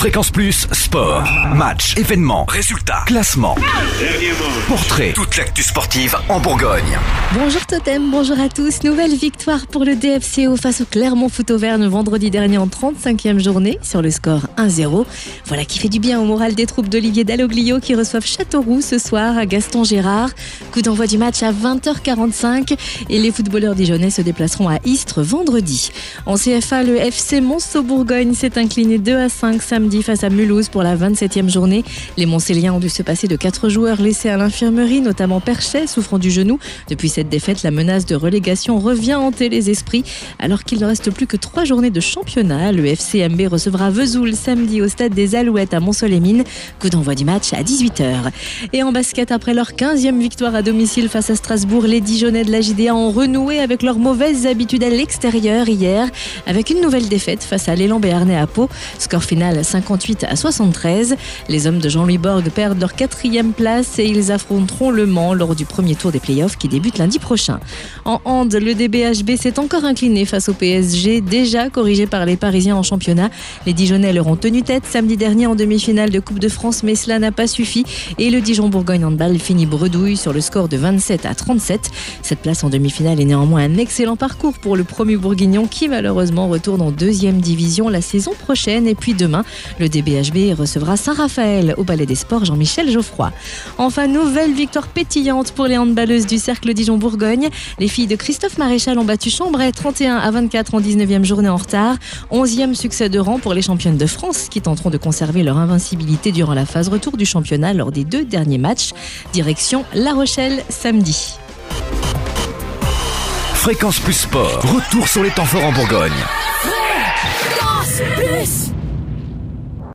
Fréquence Plus, sport, match, événements, résultats, classement, portrait, toute l'actu sportive en Bourgogne. Bonjour Totem, bonjour à tous. Nouvelle victoire pour le DFCO face au Clermont Foot Auvergne vendredi dernier en 35e journée sur le score 1-0. Voilà qui fait du bien au moral des troupes d'Olivier Dalloglio qui reçoivent Châteauroux ce soir à Gaston Gérard. Coup d'envoi du match à 20h45 et les footballeurs dijonnais se déplaceront à Istres vendredi. En CFA, le FC Monceau-Bourgogne s'est incliné 2 à 5 samedi face à Mulhouse pour la 27e journée. Les Montcéliens ont dû se passer de quatre joueurs laissés à l'infirmerie, notamment Perchet, souffrant du genou. Depuis cette défaite, la menace de relégation revient hanter les esprits. Alors qu'il ne reste plus que trois journées de championnat, le FCMB recevra Vesoul samedi au stade des Alouettes à Mont-Soleil-Mines. Coup d'envoi du match à 18h. Et en basket, après leur 15e victoire à domicile face à Strasbourg, les Dijonais de la JDA ont renoué avec leurs mauvaises habitudes à l'extérieur hier, avec une nouvelle défaite face à l'élan Béarnais à Pau. Score final 5 58 à 73. Les hommes de Jean-Louis Borg perdent leur quatrième place et ils affronteront Le Mans lors du premier tour des playoffs qui débute lundi prochain. En hand, le DBHB s'est encore incliné face au PSG, déjà corrigé par les Parisiens en championnat. Les Dijonnais leur ont tenu tête samedi dernier en demi-finale de Coupe de France, mais cela n'a pas suffi et le Dijon Bourgogne Handball finit bredouille sur le score de 27 à 37. Cette place en demi-finale est néanmoins un excellent parcours pour le premier bourguignon qui malheureusement retourne en deuxième division la saison prochaine et puis demain le DBHB recevra Saint-Raphaël au Palais des Sports Jean-Michel Geoffroy. Enfin, nouvelle victoire pétillante pour les handballeuses du Cercle Dijon-Bourgogne. Les filles de Christophe Maréchal ont battu Chambray 31 à 24 en 19e journée en retard. 11e succès de rang pour les championnes de France qui tenteront de conserver leur invincibilité durant la phase retour du championnat lors des deux derniers matchs. Direction La Rochelle samedi. Fréquence plus sport. Retour sur les temps forts en Bourgogne.